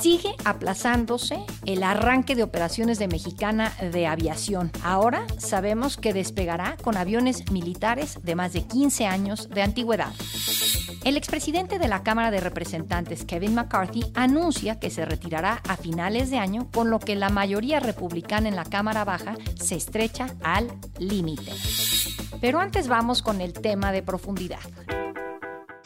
Sigue aplazándose el arranque de operaciones de Mexicana de Aviación. Ahora sabemos que despegará con aviones militares de más de 15 años de antigüedad. El expresidente de la Cámara de Representantes, Kevin McCarthy, anuncia que se retirará a finales de año, con lo que la mayoría republicana en la Cámara Baja se estrecha al límite. Pero antes vamos con el tema de profundidad.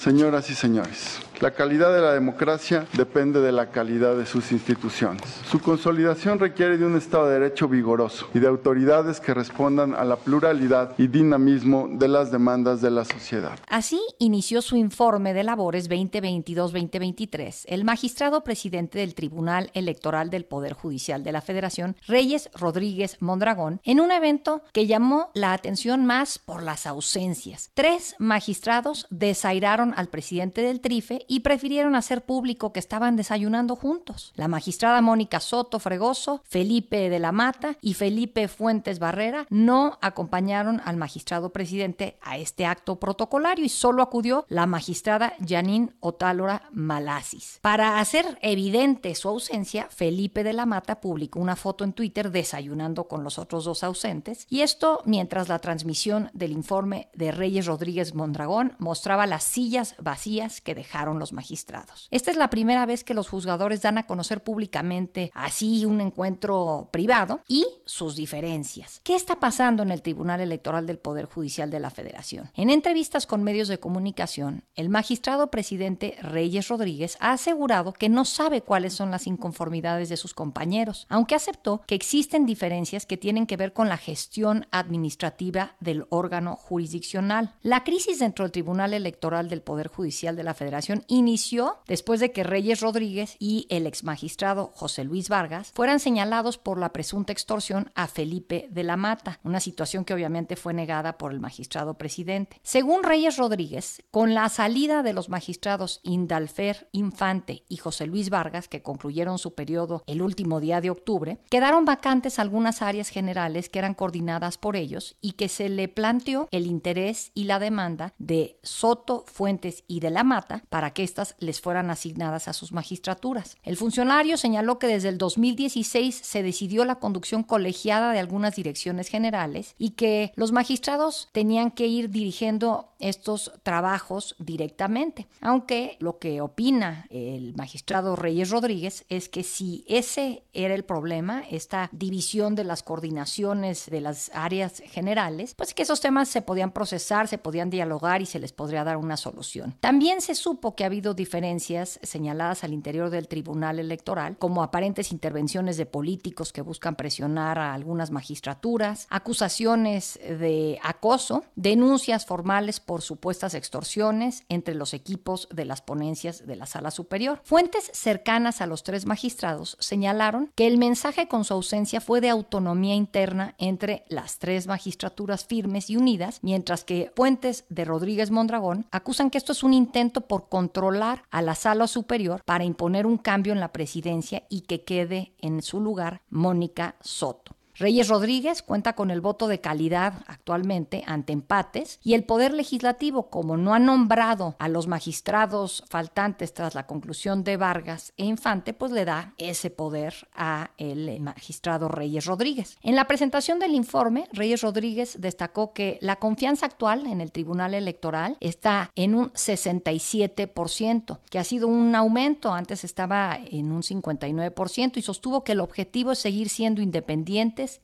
Señoras y señores, la calidad de la democracia depende de la calidad de sus instituciones. Su consolidación requiere de un Estado de Derecho vigoroso y de autoridades que respondan a la pluralidad y dinamismo de las demandas de la sociedad. Así inició su informe de labores 2022-2023 el magistrado presidente del Tribunal Electoral del Poder Judicial de la Federación, Reyes Rodríguez Mondragón, en un evento que llamó la atención más por las ausencias. Tres magistrados desairaron al presidente del TRIFE y prefirieron hacer público que estaban desayunando juntos. La magistrada Mónica Soto Fregoso, Felipe de la Mata y Felipe Fuentes Barrera no acompañaron al magistrado presidente a este acto protocolario y solo acudió la magistrada Janine Otálora Malasis. Para hacer evidente su ausencia, Felipe de la Mata publicó una foto en Twitter desayunando con los otros dos ausentes y esto mientras la transmisión del informe de Reyes Rodríguez Mondragón mostraba las sillas vacías que dejaron los magistrados. Esta es la primera vez que los juzgadores dan a conocer públicamente así un encuentro privado y sus diferencias. ¿Qué está pasando en el Tribunal Electoral del Poder Judicial de la Federación? En entrevistas con medios de comunicación, el magistrado presidente Reyes Rodríguez ha asegurado que no sabe cuáles son las inconformidades de sus compañeros, aunque aceptó que existen diferencias que tienen que ver con la gestión administrativa del órgano jurisdiccional. La crisis dentro del Tribunal Electoral del Poder Judicial de la Federación inició después de que Reyes Rodríguez y el ex magistrado José Luis Vargas fueran señalados por la presunta extorsión a Felipe de la Mata, una situación que obviamente fue negada por el magistrado presidente. Según Reyes Rodríguez, con la salida de los magistrados Indalfer Infante y José Luis Vargas, que concluyeron su periodo el último día de octubre, quedaron vacantes algunas áreas generales que eran coordinadas por ellos y que se le planteó el interés y la demanda de Soto, Fuentes y de la Mata para que estas les fueran asignadas a sus magistraturas. El funcionario señaló que desde el 2016 se decidió la conducción colegiada de algunas direcciones generales y que los magistrados tenían que ir dirigiendo estos trabajos directamente. Aunque lo que opina el magistrado Reyes Rodríguez es que si ese era el problema, esta división de las coordinaciones de las áreas generales, pues que esos temas se podían procesar, se podían dialogar y se les podría dar una solución. También se supo que ha habido diferencias señaladas al interior del Tribunal Electoral, como aparentes intervenciones de políticos que buscan presionar a algunas magistraturas, acusaciones de acoso, denuncias formales por supuestas extorsiones entre los equipos de las ponencias de la Sala Superior. Fuentes cercanas a los tres magistrados señalaron que el mensaje con su ausencia fue de autonomía interna entre las tres magistraturas firmes y unidas, mientras que fuentes de Rodríguez Mondragón acusan que esto es un intento por controlar a la Sala Superior para imponer un cambio en la presidencia y que quede en su lugar Mónica Soto. Reyes Rodríguez cuenta con el voto de calidad actualmente ante empates y el Poder Legislativo, como no ha nombrado a los magistrados faltantes tras la conclusión de Vargas e Infante, pues le da ese poder a el magistrado Reyes Rodríguez. En la presentación del informe, Reyes Rodríguez destacó que la confianza actual en el Tribunal Electoral está en un 67%, que ha sido un aumento, antes estaba en un 59% y sostuvo que el objetivo es seguir siendo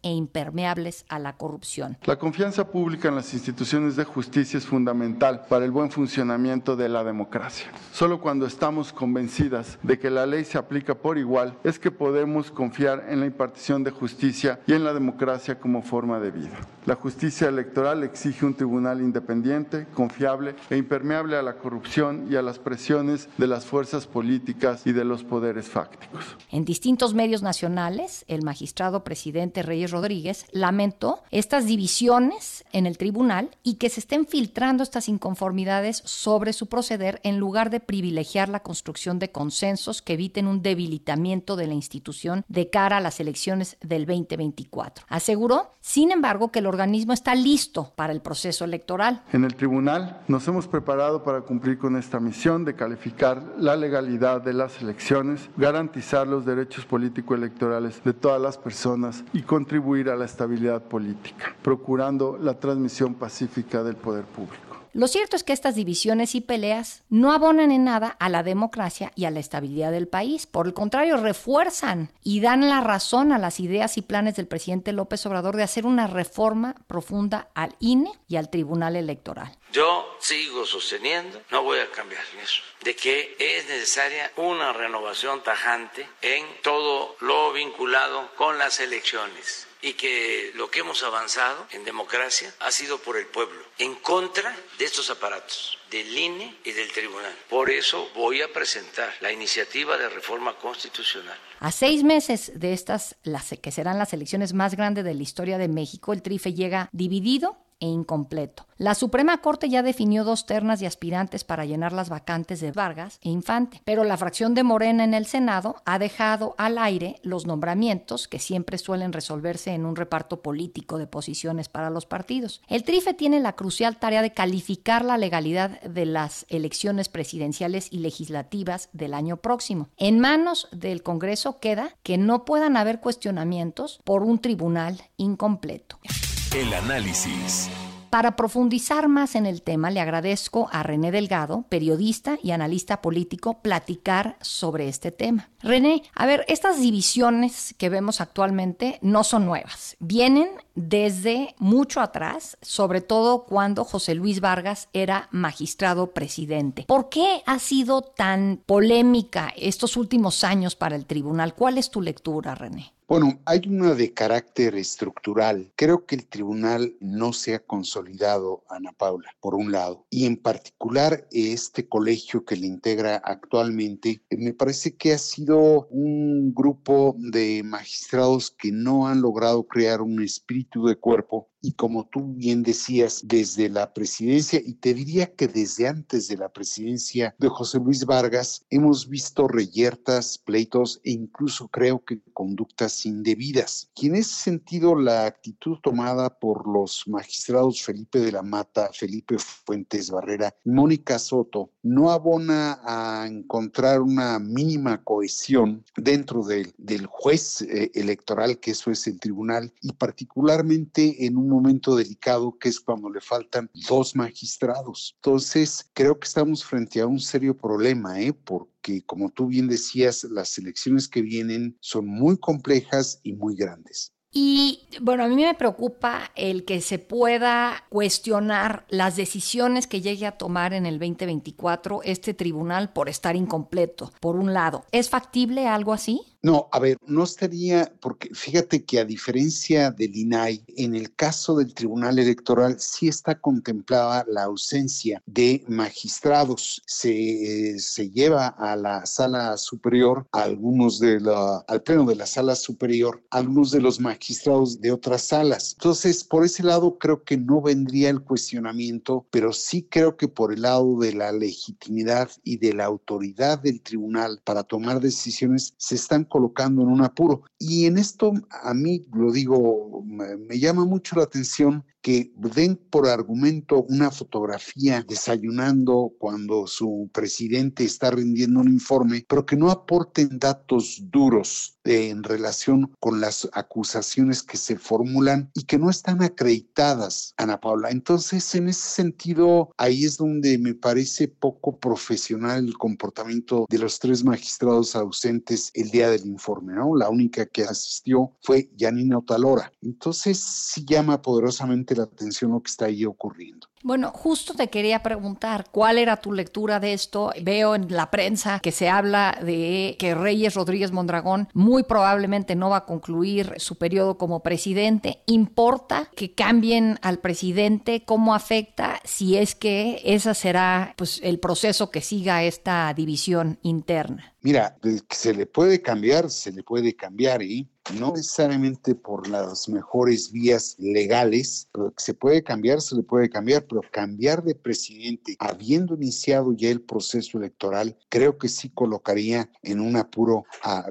e impermeables a la corrupción. La confianza pública en las instituciones de justicia es fundamental para el buen funcionamiento de la democracia. Solo cuando estamos convencidas de que la ley se aplica por igual es que podemos confiar en la impartición de justicia y en la democracia como forma de vida. La justicia electoral exige un tribunal independiente, confiable e impermeable a la corrupción y a las presiones de las fuerzas políticas y de los poderes fácticos. En distintos medios nacionales, el magistrado presidente Reyes Rodríguez, lamentó estas divisiones en el tribunal y que se estén filtrando estas inconformidades sobre su proceder en lugar de privilegiar la construcción de consensos que eviten un debilitamiento de la institución de cara a las elecciones del 2024. Aseguró, sin embargo, que el organismo está listo para el proceso electoral. En el tribunal nos hemos preparado para cumplir con esta misión de calificar la legalidad de las elecciones, garantizar los derechos político-electorales de todas las personas y contribuir a la estabilidad política, procurando la transmisión pacífica del poder público. Lo cierto es que estas divisiones y peleas no abonan en nada a la democracia y a la estabilidad del país. Por el contrario, refuerzan y dan la razón a las ideas y planes del presidente López Obrador de hacer una reforma profunda al INE y al Tribunal Electoral. Yo sigo sosteniendo, no voy a cambiar eso, de que es necesaria una renovación tajante en todo lo vinculado con las elecciones y que lo que hemos avanzado en democracia ha sido por el pueblo, en contra de estos aparatos del INE y del tribunal. Por eso voy a presentar la iniciativa de reforma constitucional. A seis meses de estas, las que serán las elecciones más grandes de la historia de México, el TRIFE llega dividido e incompleto. La Suprema Corte ya definió dos ternas de aspirantes para llenar las vacantes de Vargas e Infante, pero la fracción de Morena en el Senado ha dejado al aire los nombramientos que siempre suelen resolverse en un reparto político de posiciones para los partidos. El TRIFE tiene la crucial tarea de calificar la legalidad de las elecciones presidenciales y legislativas del año próximo. En manos del Congreso queda que no puedan haber cuestionamientos por un tribunal incompleto. El análisis. Para profundizar más en el tema, le agradezco a René Delgado, periodista y analista político, platicar sobre este tema. René, a ver, estas divisiones que vemos actualmente no son nuevas. Vienen desde mucho atrás, sobre todo cuando José Luis Vargas era magistrado presidente. ¿Por qué ha sido tan polémica estos últimos años para el tribunal? ¿Cuál es tu lectura, René? Bueno, hay una de carácter estructural. Creo que el tribunal no se ha consolidado, Ana Paula, por un lado, y en particular este colegio que le integra actualmente, me parece que ha sido un grupo de magistrados que no han logrado crear un espíritu de cuerpo y como tú bien decías, desde la presidencia, y te diría que desde antes de la presidencia de José Luis Vargas, hemos visto reyertas, pleitos e incluso creo que conductas indebidas. Y en ese sentido, la actitud tomada por los magistrados Felipe de la Mata, Felipe Fuentes Barrera, Mónica Soto, no abona a encontrar una mínima cohesión dentro del, del juez eh, electoral, que eso es el tribunal, y particularmente en un momento delicado que es cuando le faltan dos magistrados. Entonces, creo que estamos frente a un serio problema, ¿eh? porque como tú bien decías, las elecciones que vienen son muy complejas y muy grandes. Y bueno, a mí me preocupa el que se pueda cuestionar las decisiones que llegue a tomar en el 2024 este tribunal por estar incompleto, por un lado. ¿Es factible algo así? No, a ver, no estaría, porque fíjate que a diferencia del INAI, en el caso del Tribunal Electoral sí está contemplada la ausencia de magistrados. Se, se lleva a la sala superior a algunos de la, al pleno de la sala superior, algunos de los magistrados de otras salas. Entonces, por ese lado creo que no vendría el cuestionamiento, pero sí creo que por el lado de la legitimidad y de la autoridad del tribunal para tomar decisiones se están colocando en un apuro. Y en esto, a mí lo digo, me, llama mucho la atención que den por argumento una fotografía desayunando cuando su presidente está rindiendo un informe, pero que no aporten datos duros en relación con las acusaciones que se formulan y que no están acreditadas, Ana Paula. Entonces, en ese sentido, ahí es donde me parece poco profesional el comportamiento de los tres magistrados ausentes el día del informe, ¿no? La única que asistió fue Janina Otalora. Entonces, sí llama poderosamente la atención lo que está ahí ocurriendo. Bueno, justo te quería preguntar, ¿cuál era tu lectura de esto? Veo en la prensa que se habla de que Reyes Rodríguez Mondragón muy probablemente no va a concluir su periodo como presidente. ¿Importa que cambien al presidente? ¿Cómo afecta si es que ese será pues, el proceso que siga esta división interna? Mira, se le puede cambiar, se le puede cambiar y no necesariamente por las mejores vías legales, pero se puede cambiar, se le puede cambiar, pero cambiar de presidente habiendo iniciado ya el proceso electoral, creo que sí colocaría en un apuro,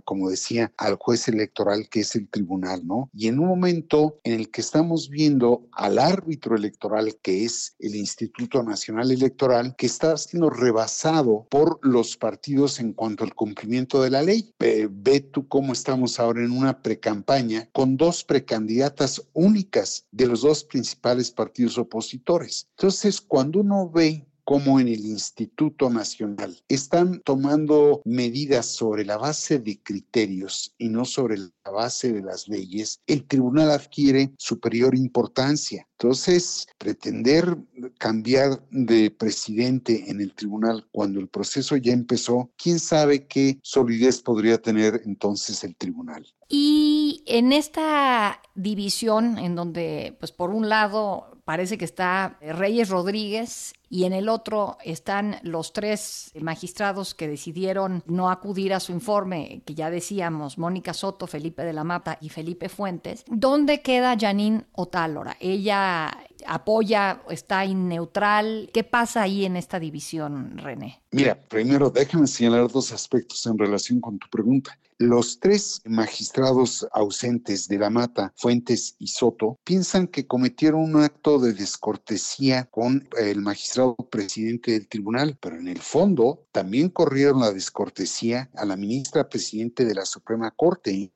como decía, al juez electoral que es el tribunal, ¿no? Y en un momento en el que estamos viendo al árbitro electoral que es el Instituto Nacional Electoral, que está siendo rebasado por los partidos en cuanto al cumplimiento de la ley. ve tú cómo estamos ahora en una precampaña con dos precandidatas únicas de los dos principales partidos opositores. Entonces, cuando uno ve como en el Instituto Nacional están tomando medidas sobre la base de criterios y no sobre la base de las leyes, el tribunal adquiere superior importancia. Entonces, pretender cambiar de presidente en el tribunal cuando el proceso ya empezó, quién sabe qué solidez podría tener entonces el tribunal. Y en esta división en donde, pues por un lado, parece que está Reyes Rodríguez y en el otro están los tres magistrados que decidieron no acudir a su informe, que ya decíamos, Mónica Soto, Felipe de la Mata y Felipe Fuentes. ¿Dónde queda Janine Otálora? Ella apoya, está inneutral. ¿Qué pasa ahí en esta división, René? Mira, primero déjame señalar dos aspectos en relación con tu pregunta. Los tres magistrados ausentes de la Mata, Fuentes y Soto, piensan que cometieron un acto de descortesía con el magistrado presidente del tribunal, pero en el fondo también corrieron la descortesía a la ministra presidente de la Suprema Corte.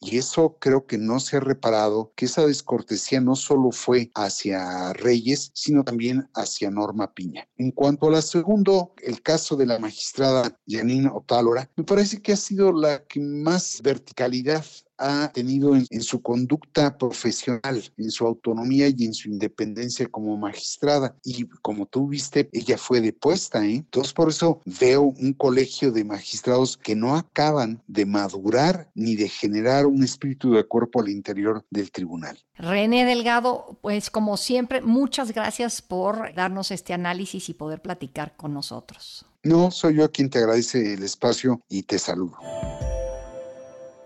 Y eso creo que no se ha reparado, que esa descortesía no solo fue hacia Reyes, sino también hacia Norma Piña. En cuanto a la segundo, el caso de la magistrada Janine Otálora, me parece que ha sido la que más verticalidad ha tenido en, su conducta profesional, en su autonomía y en su independencia como magistrada. Y como tú viste, ella fue depuesta. ¿eh? Entonces, por eso veo un colegio de magistrados que no acaban de madurar ni de generar un espíritu de cuerpo al interior del tribunal. René Delgado, pues como siempre, muchas gracias por darnos este análisis y poder platicar con nosotros. No, soy yo quien te agradece el espacio y te saludo.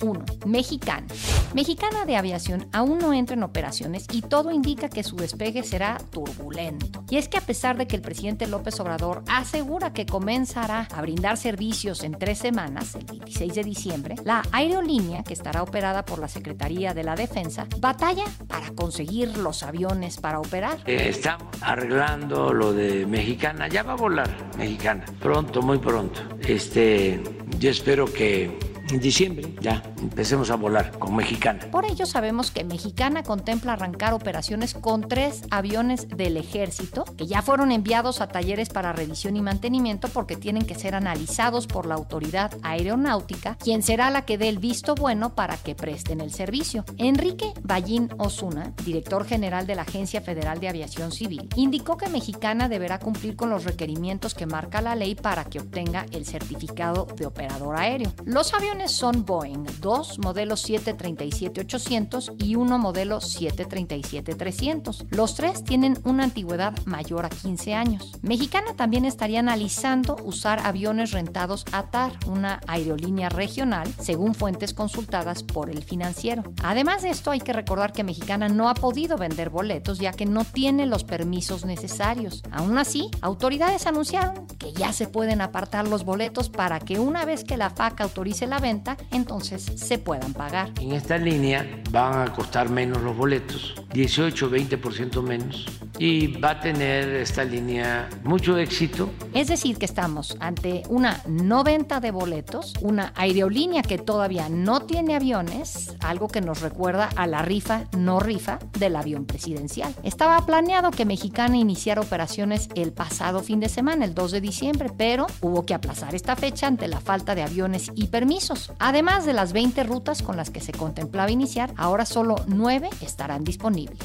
1. Mexicana. Mexicana de Aviación aún no entra en operaciones y todo indica que su despegue será turbulento. Y es que a pesar de que el presidente López Obrador asegura que comenzará a brindar servicios en tres semanas, el 26 de diciembre, la aerolínea, que estará operada por la Secretaría de la Defensa, batalla para conseguir los aviones para operar. Eh, estamos arreglando lo de Mexicana, ya va a volar Mexicana, pronto, muy pronto. Este, yo espero que en diciembre ya empecemos a volar con Mexicana. Por ello sabemos que Mexicana contempla arrancar operaciones con tres aviones del ejército que ya fueron enviados a talleres para revisión y mantenimiento porque tienen que ser analizados por la autoridad aeronáutica, quien será la que dé el visto bueno para que presten el servicio. Enrique Ballín Osuna, director general de la Agencia Federal de Aviación Civil, indicó que Mexicana deberá cumplir con los requerimientos que marca la ley para que obtenga el certificado de operador aéreo. Los aviones son Boeing, dos modelos 737-800 y uno modelo 737-300. Los tres tienen una antigüedad mayor a 15 años. Mexicana también estaría analizando usar aviones rentados a TAR, una aerolínea regional, según fuentes consultadas por el financiero. Además de esto, hay que recordar que Mexicana no ha podido vender boletos ya que no tiene los permisos necesarios. Aún así, autoridades anunciaron que ya se pueden apartar los boletos para que una vez que la FAC autorice la venta, entonces se puedan pagar. En esta línea van a costar menos los boletos, 18-20% menos y va a tener esta línea mucho éxito. Es decir, que estamos ante una no venta de boletos, una aerolínea que todavía no tiene aviones, algo que nos recuerda a la rifa no rifa del avión presidencial. Estaba planeado que Mexicana iniciara operaciones el pasado fin de semana, el 2 de diciembre, pero hubo que aplazar esta fecha ante la falta de aviones y permisos. Además de las 20 rutas con las que se contemplaba iniciar, ahora solo 9 estarán disponibles.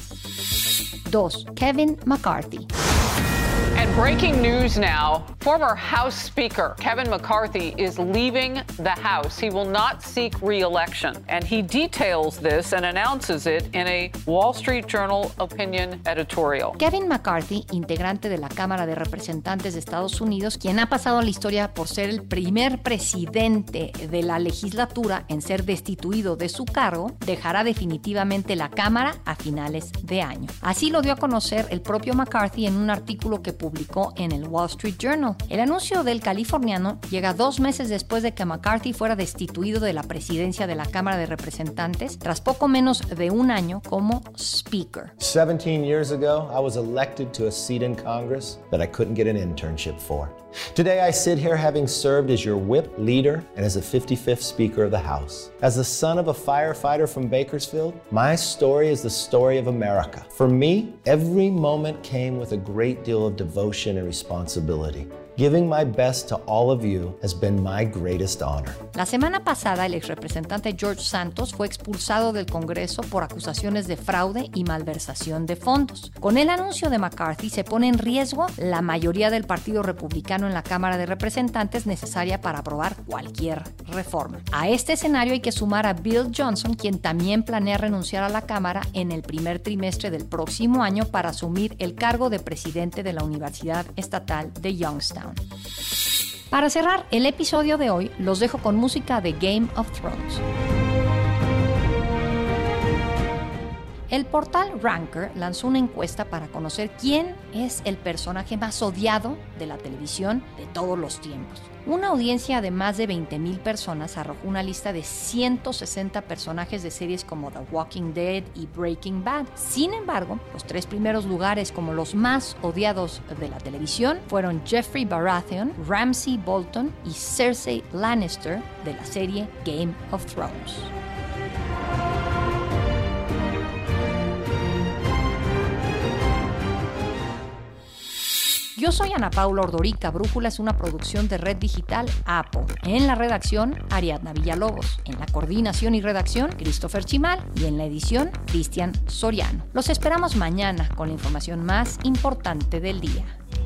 2. Kevin McCarthy. And breaking news now former House Speaker Kevin McCarthy is leaving the House. He will not seek re election. And he details this and announces it in a Wall Street Journal opinion editorial. Kevin McCarthy, integrante de la Cámara de Representantes de Estados Unidos, quien ha pasado a la historia por ser el primer presidente de la legislatura en ser destituido de su cargo, dejará definitivamente la Cámara a finales de año. Así lo dio a conocer el propio McCarthy en un artículo que publicó en el Wall Street Journal. El anuncio del californiano llega dos meses después de que McCarthy fuera destituido de la presidencia de la Cámara de Representantes tras poco menos de un año como Speaker. 17 years ago, I was elected to a seat in Congress that I couldn't get an internship for. Today, I sit here having served as your whip leader and as the 55th Speaker of the House. As the son of a firefighter from Bakersfield, my story is the story of America. For me, every moment came with a great deal of devotion and responsibility. Giving my best to all of you has been my greatest honor. La semana pasada, el ex representante George Santos fue expulsado del Congreso por acusaciones de fraude y malversación de fondos. Con el anuncio de McCarthy se pone en riesgo la mayoría del Partido Republicano en la Cámara de Representantes necesaria para aprobar cualquier reforma. A este escenario hay que sumar a Bill Johnson, quien también planea renunciar a la Cámara en el primer trimestre del próximo año para asumir el cargo de presidente de la Universidad Estatal de Youngstown. Para cerrar el episodio de hoy, los dejo con música de Game of Thrones. El portal Ranker lanzó una encuesta para conocer quién es el personaje más odiado de la televisión de todos los tiempos. Una audiencia de más de 20.000 personas arrojó una lista de 160 personajes de series como The Walking Dead y Breaking Bad. Sin embargo, los tres primeros lugares como los más odiados de la televisión fueron Jeffrey Baratheon, Ramsey Bolton y Cersei Lannister de la serie Game of Thrones. Yo soy Ana Paula Ordorica. Brújula es una producción de Red Digital APO. En la redacción, Ariadna Villalobos. En la coordinación y redacción, Christopher Chimal. Y en la edición, Cristian Soriano. Los esperamos mañana con la información más importante del día.